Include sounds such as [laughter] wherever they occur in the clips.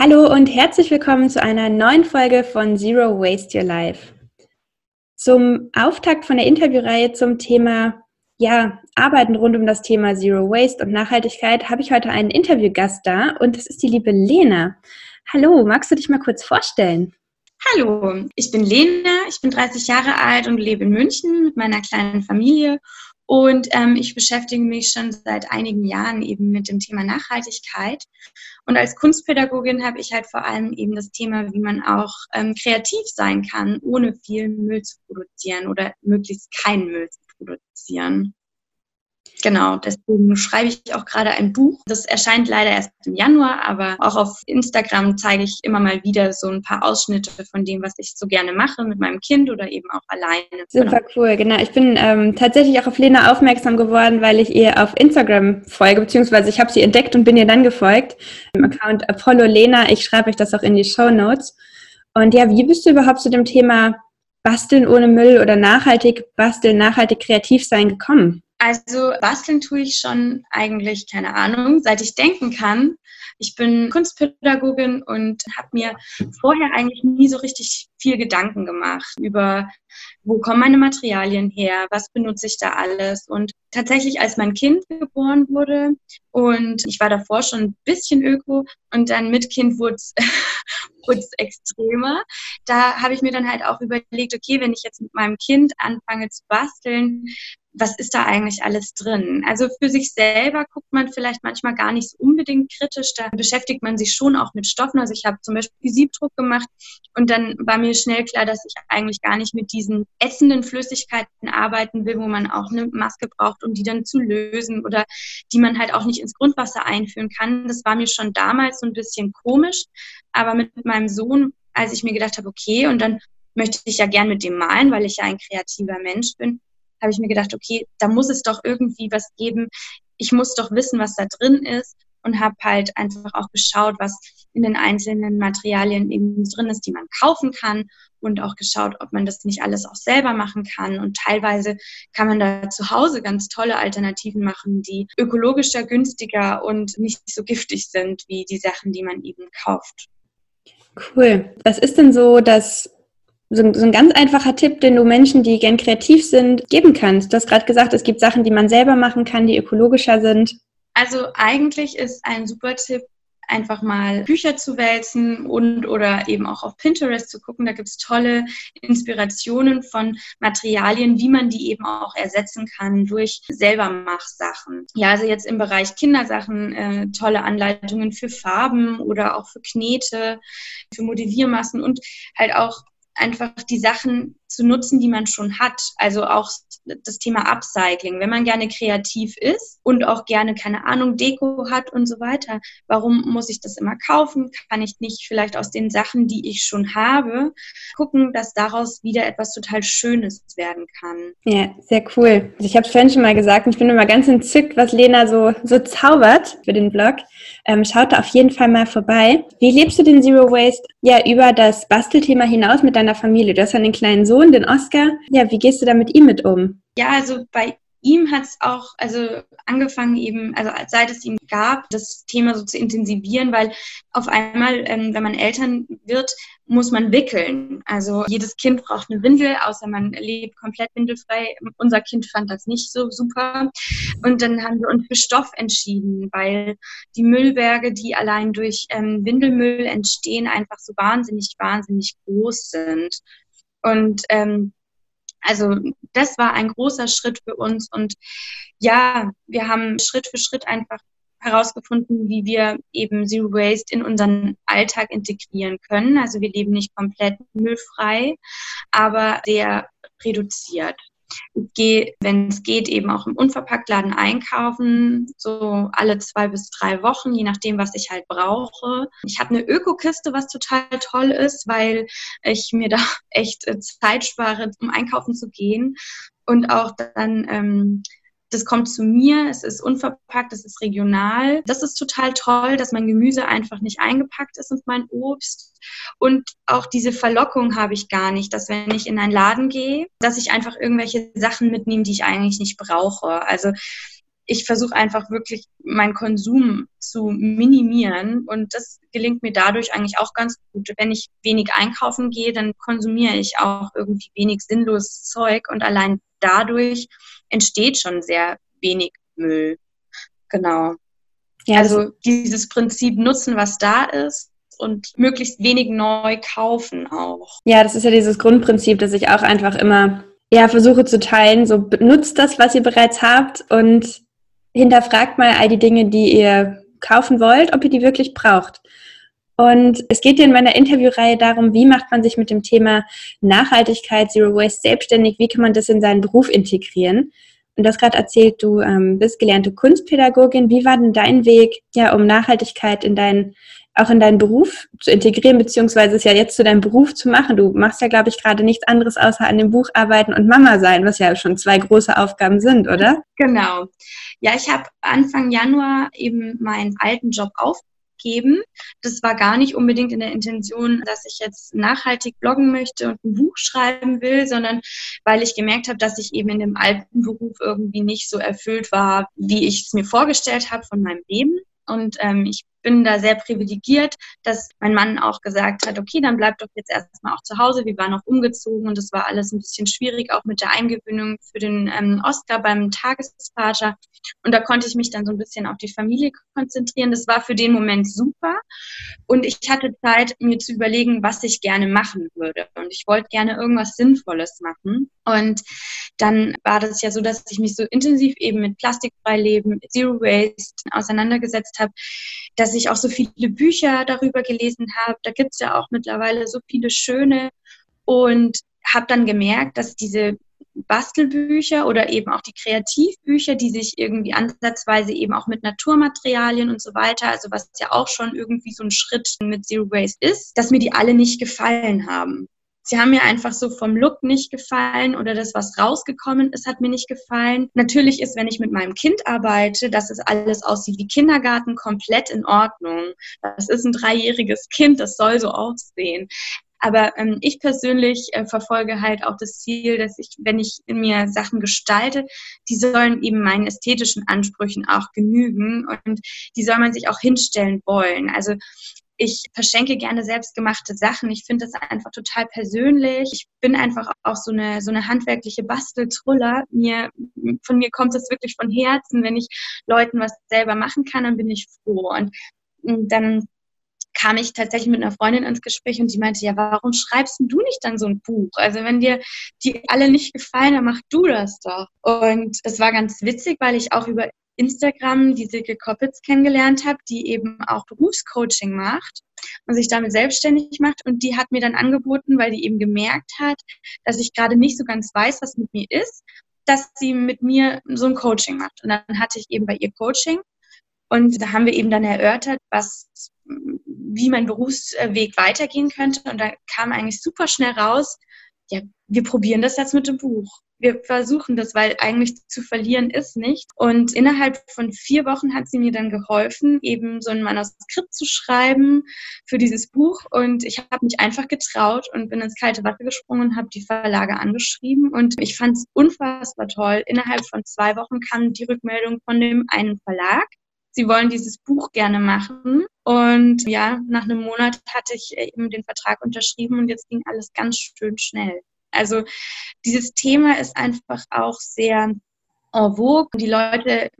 Hallo und herzlich willkommen zu einer neuen Folge von Zero Waste Your Life. Zum Auftakt von der Interviewreihe zum Thema ja, Arbeiten rund um das Thema Zero Waste und Nachhaltigkeit habe ich heute einen Interviewgast da und das ist die liebe Lena. Hallo, magst du dich mal kurz vorstellen? Hallo, ich bin Lena, ich bin 30 Jahre alt und lebe in München mit meiner kleinen Familie und ähm, ich beschäftige mich schon seit einigen Jahren eben mit dem Thema Nachhaltigkeit. Und als Kunstpädagogin habe ich halt vor allem eben das Thema, wie man auch ähm, kreativ sein kann, ohne viel Müll zu produzieren oder möglichst keinen Müll zu produzieren. Genau, deswegen schreibe ich auch gerade ein Buch. Das erscheint leider erst im Januar, aber auch auf Instagram zeige ich immer mal wieder so ein paar Ausschnitte von dem, was ich so gerne mache mit meinem Kind oder eben auch alleine. Super genau. cool, genau. Ich bin ähm, tatsächlich auch auf Lena aufmerksam geworden, weil ich ihr auf Instagram folge, beziehungsweise ich habe sie entdeckt und bin ihr dann gefolgt. Im Account Apollo Lena. Ich schreibe euch das auch in die Show Notes. Und ja, wie bist du überhaupt zu dem Thema Basteln ohne Müll oder nachhaltig basteln, nachhaltig kreativ sein gekommen? Also basteln tue ich schon eigentlich, keine Ahnung, seit ich denken kann. Ich bin Kunstpädagogin und habe mir vorher eigentlich nie so richtig viel Gedanken gemacht über, wo kommen meine Materialien her, was benutze ich da alles. Und tatsächlich, als mein Kind geboren wurde und ich war davor schon ein bisschen öko und dann mit Kind wurde es [laughs] extremer, da habe ich mir dann halt auch überlegt, okay, wenn ich jetzt mit meinem Kind anfange zu basteln, was ist da eigentlich alles drin? Also für sich selber guckt man vielleicht manchmal gar nicht so unbedingt kritisch, da beschäftigt man sich schon auch mit Stoffen. Also ich habe zum Beispiel Siebdruck gemacht und dann war mir schnell klar, dass ich eigentlich gar nicht mit diesen ätzenden Flüssigkeiten arbeiten will, wo man auch eine Maske braucht, um die dann zu lösen oder die man halt auch nicht ins Grundwasser einführen kann. Das war mir schon damals so ein bisschen komisch, aber mit meinem Sohn, als ich mir gedacht habe, okay, und dann möchte ich ja gern mit dem malen, weil ich ja ein kreativer Mensch bin, habe ich mir gedacht, okay, da muss es doch irgendwie was geben. Ich muss doch wissen, was da drin ist und habe halt einfach auch geschaut, was in den einzelnen Materialien eben drin ist, die man kaufen kann und auch geschaut, ob man das nicht alles auch selber machen kann. Und teilweise kann man da zu Hause ganz tolle Alternativen machen, die ökologischer, günstiger und nicht so giftig sind wie die Sachen, die man eben kauft. Cool. Was ist denn so das so ein, so ein ganz einfacher Tipp, den du Menschen, die gern kreativ sind, geben kannst? Du hast gerade gesagt, es gibt Sachen, die man selber machen kann, die ökologischer sind. Also eigentlich ist ein super Tipp, einfach mal Bücher zu wälzen und oder eben auch auf Pinterest zu gucken. Da gibt es tolle Inspirationen von Materialien, wie man die eben auch ersetzen kann durch selber Machsachen. Ja, also jetzt im Bereich Kindersachen äh, tolle Anleitungen für Farben oder auch für Knete, für Modelliermassen und halt auch einfach die Sachen zu nutzen, die man schon hat. Also auch das Thema Upcycling. Wenn man gerne kreativ ist und auch gerne, keine Ahnung, Deko hat und so weiter, warum muss ich das immer kaufen? Kann ich nicht vielleicht aus den Sachen, die ich schon habe, gucken, dass daraus wieder etwas total Schönes werden kann? Ja, sehr cool. Also ich habe es vorhin schon mal gesagt und ich bin immer ganz entzückt, was Lena so, so zaubert für den Blog. Ähm, schaut da auf jeden Fall mal vorbei. Wie lebst du den Zero Waste? Ja, über das Bastelthema hinaus mit deiner Familie. Du hast einen kleinen Sohn, Sohn, den Oscar. Ja, wie gehst du da mit ihm mit um? Ja, also bei ihm hat es auch also angefangen eben, also seit es ihm gab, das Thema so zu intensivieren, weil auf einmal, ähm, wenn man Eltern wird, muss man wickeln. Also jedes Kind braucht eine Windel, außer man lebt komplett windelfrei. Unser Kind fand das nicht so super. Und dann haben wir uns für Stoff entschieden, weil die Müllberge, die allein durch ähm, Windelmüll entstehen, einfach so wahnsinnig, wahnsinnig groß sind. Und ähm, also das war ein großer Schritt für uns. Und ja, wir haben Schritt für Schritt einfach herausgefunden, wie wir eben Zero Waste in unseren Alltag integrieren können. Also wir leben nicht komplett müllfrei, aber sehr reduziert. Ich gehe, wenn es geht, eben auch im Unverpacktladen einkaufen, so alle zwei bis drei Wochen, je nachdem, was ich halt brauche. Ich habe eine Ökokiste, was total toll ist, weil ich mir da [laughs] echt äh, Zeit spare, um einkaufen zu gehen und auch dann ähm, das kommt zu mir, es ist unverpackt, es ist regional. Das ist total toll, dass mein Gemüse einfach nicht eingepackt ist und mein Obst. Und auch diese Verlockung habe ich gar nicht, dass wenn ich in einen Laden gehe, dass ich einfach irgendwelche Sachen mitnehme, die ich eigentlich nicht brauche. Also ich versuche einfach wirklich meinen Konsum zu minimieren und das gelingt mir dadurch eigentlich auch ganz gut. Wenn ich wenig einkaufen gehe, dann konsumiere ich auch irgendwie wenig sinnloses Zeug und allein dadurch entsteht schon sehr wenig Müll. Genau. Ja, also dieses Prinzip nutzen, was da ist und möglichst wenig neu kaufen auch. Ja, das ist ja dieses Grundprinzip, dass ich auch einfach immer ja, versuche zu teilen. So benutzt das, was ihr bereits habt und hinterfragt mal all die Dinge, die ihr kaufen wollt, ob ihr die wirklich braucht. Und es geht dir in meiner Interviewreihe darum, wie macht man sich mit dem Thema Nachhaltigkeit, Zero Waste selbstständig, wie kann man das in seinen Beruf integrieren. Und du hast gerade erzählt, du ähm, bist gelernte Kunstpädagogin. Wie war denn dein Weg, ja, um Nachhaltigkeit in deinen, auch in deinen Beruf zu integrieren, beziehungsweise es ja jetzt zu deinem Beruf zu machen? Du machst ja, glaube ich, gerade nichts anderes außer an dem Buch arbeiten und Mama sein, was ja schon zwei große Aufgaben sind, oder? Genau. Ja, ich habe Anfang Januar eben meinen alten Job aufgegeben. Das war gar nicht unbedingt in der Intention, dass ich jetzt nachhaltig bloggen möchte und ein Buch schreiben will, sondern weil ich gemerkt habe, dass ich eben in dem alten Beruf irgendwie nicht so erfüllt war, wie ich es mir vorgestellt habe von meinem Leben. Und ähm, ich bin da sehr privilegiert, dass mein Mann auch gesagt hat, okay, dann bleib doch jetzt erstmal auch zu Hause. Wir waren auch umgezogen und es war alles ein bisschen schwierig, auch mit der Eingewöhnung für den ähm, Oscar beim Tagesvater. Und da konnte ich mich dann so ein bisschen auf die Familie konzentrieren. Das war für den Moment super. Und ich hatte Zeit, mir zu überlegen, was ich gerne machen würde. Und ich wollte gerne irgendwas Sinnvolles machen. Und dann war das ja so, dass ich mich so intensiv eben mit plastikfrei leben, Zero Waste auseinandergesetzt habe, dass ich auch so viele Bücher darüber gelesen habe. Da gibt es ja auch mittlerweile so viele schöne und habe dann gemerkt, dass diese Bastelbücher oder eben auch die Kreativbücher, die sich irgendwie ansatzweise eben auch mit Naturmaterialien und so weiter, also was ja auch schon irgendwie so ein Schritt mit Zero Waste ist, dass mir die alle nicht gefallen haben. Sie haben mir einfach so vom Look nicht gefallen oder das, was rausgekommen ist, hat mir nicht gefallen. Natürlich ist, wenn ich mit meinem Kind arbeite, dass es alles aussieht wie Kindergarten, komplett in Ordnung. Das ist ein dreijähriges Kind, das soll so aussehen. Aber ähm, ich persönlich äh, verfolge halt auch das Ziel, dass ich, wenn ich in mir Sachen gestalte, die sollen eben meinen ästhetischen Ansprüchen auch genügen und die soll man sich auch hinstellen wollen. Also ich verschenke gerne selbstgemachte Sachen. Ich finde das einfach total persönlich. Ich bin einfach auch so eine, so eine handwerkliche Basteltruller. Mir, von mir kommt es wirklich von Herzen. Wenn ich Leuten was selber machen kann, dann bin ich froh. Und, und dann kam ich tatsächlich mit einer Freundin ins Gespräch und die meinte, ja, warum schreibst du nicht dann so ein Buch? Also wenn dir die alle nicht gefallen, dann mach du das doch. Und es war ganz witzig, weil ich auch über Instagram die Silke Koppitz kennengelernt habe, die eben auch Berufscoaching macht und sich damit selbstständig macht. Und die hat mir dann angeboten, weil die eben gemerkt hat, dass ich gerade nicht so ganz weiß, was mit mir ist, dass sie mit mir so ein Coaching macht. Und dann hatte ich eben bei ihr Coaching. Und da haben wir eben dann erörtert, was, wie mein Berufsweg weitergehen könnte. Und da kam eigentlich super schnell raus, ja, wir probieren das jetzt mit dem Buch wir versuchen das, weil eigentlich zu verlieren ist nicht. Und innerhalb von vier Wochen hat sie mir dann geholfen, eben so ein Manuskript zu schreiben für dieses Buch. Und ich habe mich einfach getraut und bin ins kalte Wasser gesprungen und habe die Verlage angeschrieben. Und ich fand es unfassbar toll. Innerhalb von zwei Wochen kam die Rückmeldung von dem einen Verlag. Sie wollen dieses Buch gerne machen. Und ja, nach einem Monat hatte ich eben den Vertrag unterschrieben und jetzt ging alles ganz schön schnell. Also dieses Thema ist einfach auch sehr en vogue. Die Leute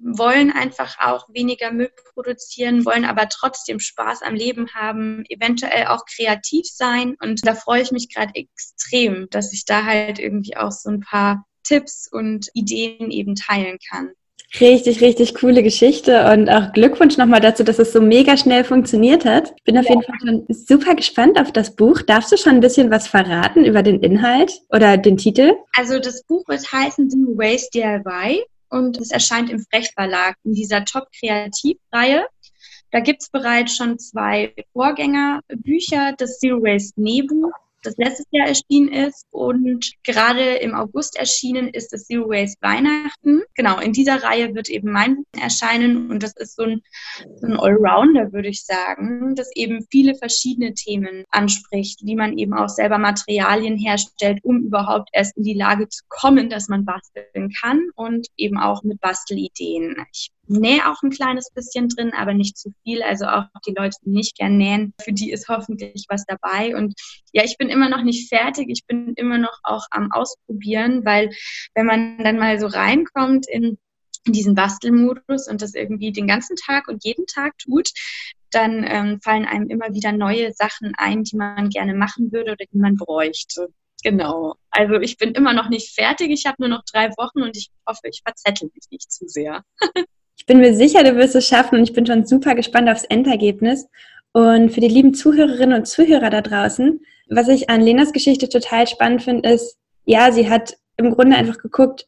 wollen einfach auch weniger Müll produzieren, wollen aber trotzdem Spaß am Leben haben, eventuell auch kreativ sein. Und da freue ich mich gerade extrem, dass ich da halt irgendwie auch so ein paar Tipps und Ideen eben teilen kann. Richtig, richtig coole Geschichte und auch Glückwunsch nochmal dazu, dass es so mega schnell funktioniert hat. Ich bin auf ja. jeden Fall schon super gespannt auf das Buch. Darfst du schon ein bisschen was verraten über den Inhalt oder den Titel? Also das Buch wird heißen Zero Waste DIY und es erscheint im Frecht Verlag in dieser Top-Kreativ-Reihe. Da gibt es bereits schon zwei Vorgängerbücher, das Zero Waste Nähbuch das letztes Jahr erschienen ist. Und gerade im August erschienen ist das Zero Waste Weihnachten. Genau, in dieser Reihe wird eben mein Buch erscheinen. Und das ist so ein, so ein Allrounder, würde ich sagen, das eben viele verschiedene Themen anspricht, wie man eben auch selber Materialien herstellt, um überhaupt erst in die Lage zu kommen, dass man basteln kann und eben auch mit Bastelideen. Ich nähe auch ein kleines bisschen drin, aber nicht zu viel. Also auch die Leute, die nicht gern nähen, für die ist hoffentlich was dabei. Und ja, ich bin immer noch nicht fertig. Ich bin immer noch auch am Ausprobieren, weil wenn man dann mal so reinkommt in diesen Bastelmodus und das irgendwie den ganzen Tag und jeden Tag tut, dann ähm, fallen einem immer wieder neue Sachen ein, die man gerne machen würde oder die man bräuchte. Genau. Also ich bin immer noch nicht fertig. Ich habe nur noch drei Wochen und ich hoffe, ich verzettel mich nicht zu sehr. [laughs] Ich bin mir sicher, du wirst es schaffen und ich bin schon super gespannt aufs Endergebnis. Und für die lieben Zuhörerinnen und Zuhörer da draußen, was ich an Lenas Geschichte total spannend finde, ist, ja, sie hat im Grunde einfach geguckt,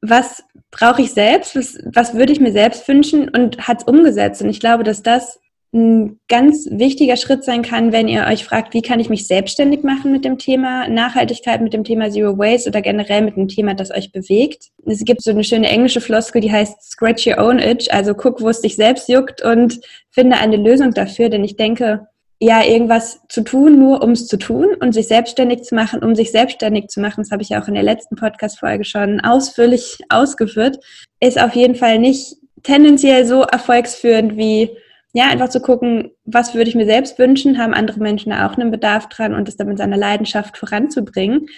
was brauche ich selbst, was, was würde ich mir selbst wünschen und hat es umgesetzt. Und ich glaube, dass das ein ganz wichtiger Schritt sein kann, wenn ihr euch fragt, wie kann ich mich selbstständig machen mit dem Thema Nachhaltigkeit, mit dem Thema Zero Waste oder generell mit dem Thema, das euch bewegt. Es gibt so eine schöne englische Floskel, die heißt Scratch Your Own Itch, also guck, wo es dich selbst juckt und finde eine Lösung dafür, denn ich denke, ja, irgendwas zu tun, nur um es zu tun und sich selbstständig zu machen, um sich selbstständig zu machen, das habe ich ja auch in der letzten Podcast-Folge schon ausführlich ausgeführt, ist auf jeden Fall nicht tendenziell so erfolgsführend wie ja, einfach zu gucken, was würde ich mir selbst wünschen, haben andere Menschen da auch einen Bedarf dran und das dann mit seiner Leidenschaft voranzubringen.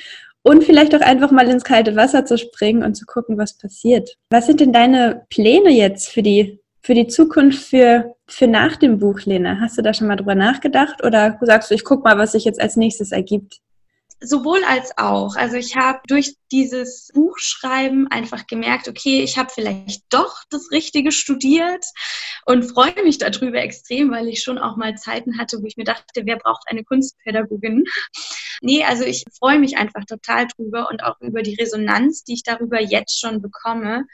Und vielleicht auch einfach mal ins kalte Wasser zu springen und zu gucken, was passiert. Was sind denn deine Pläne jetzt für die, für die Zukunft, für, für nach dem Buch, Lena? Hast du da schon mal drüber nachgedacht oder sagst du, ich guck mal, was sich jetzt als nächstes ergibt? Sowohl als auch. Also ich habe durch dieses Buchschreiben einfach gemerkt, okay, ich habe vielleicht doch das Richtige studiert und freue mich darüber extrem, weil ich schon auch mal Zeiten hatte, wo ich mir dachte, wer braucht eine Kunstpädagogin? Nee, also ich freue mich einfach total drüber und auch über die Resonanz, die ich darüber jetzt schon bekomme.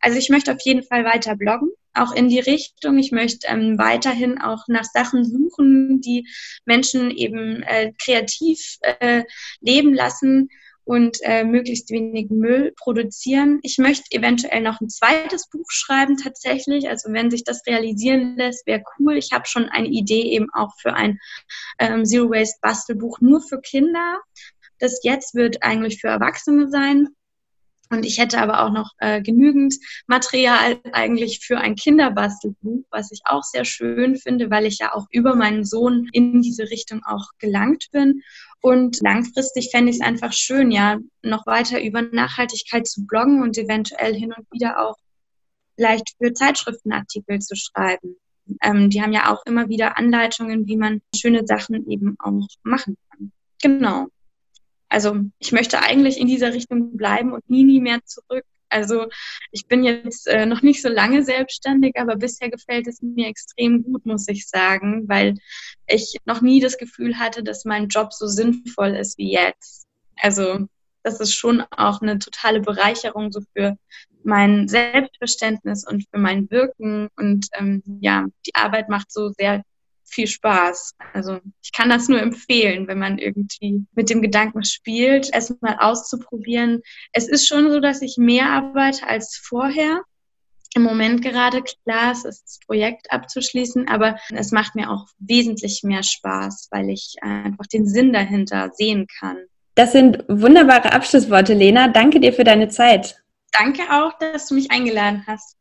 Also ich möchte auf jeden Fall weiter bloggen auch in die Richtung. Ich möchte ähm, weiterhin auch nach Sachen suchen, die Menschen eben äh, kreativ äh, leben lassen und äh, möglichst wenig Müll produzieren. Ich möchte eventuell noch ein zweites Buch schreiben tatsächlich. Also wenn sich das realisieren lässt, wäre cool. Ich habe schon eine Idee eben auch für ein ähm, Zero Waste Bastelbuch nur für Kinder. Das jetzt wird eigentlich für Erwachsene sein. Und ich hätte aber auch noch äh, genügend Material eigentlich für ein Kinderbastelbuch, was ich auch sehr schön finde, weil ich ja auch über meinen Sohn in diese Richtung auch gelangt bin. Und langfristig fände ich es einfach schön, ja, noch weiter über Nachhaltigkeit zu bloggen und eventuell hin und wieder auch vielleicht für Zeitschriftenartikel zu schreiben. Ähm, die haben ja auch immer wieder Anleitungen, wie man schöne Sachen eben auch machen kann. Genau. Also ich möchte eigentlich in dieser Richtung bleiben und nie, nie mehr zurück. Also ich bin jetzt äh, noch nicht so lange selbstständig, aber bisher gefällt es mir extrem gut, muss ich sagen, weil ich noch nie das Gefühl hatte, dass mein Job so sinnvoll ist wie jetzt. Also das ist schon auch eine totale Bereicherung so für mein Selbstverständnis und für mein Wirken. Und ähm, ja, die Arbeit macht so sehr viel Spaß. Also ich kann das nur empfehlen, wenn man irgendwie mit dem Gedanken spielt, es mal auszuprobieren. Es ist schon so, dass ich mehr arbeite als vorher. Im Moment gerade klar, es ist das Projekt abzuschließen, aber es macht mir auch wesentlich mehr Spaß, weil ich einfach den Sinn dahinter sehen kann. Das sind wunderbare Abschlussworte, Lena. Danke dir für deine Zeit. Danke auch, dass du mich eingeladen hast.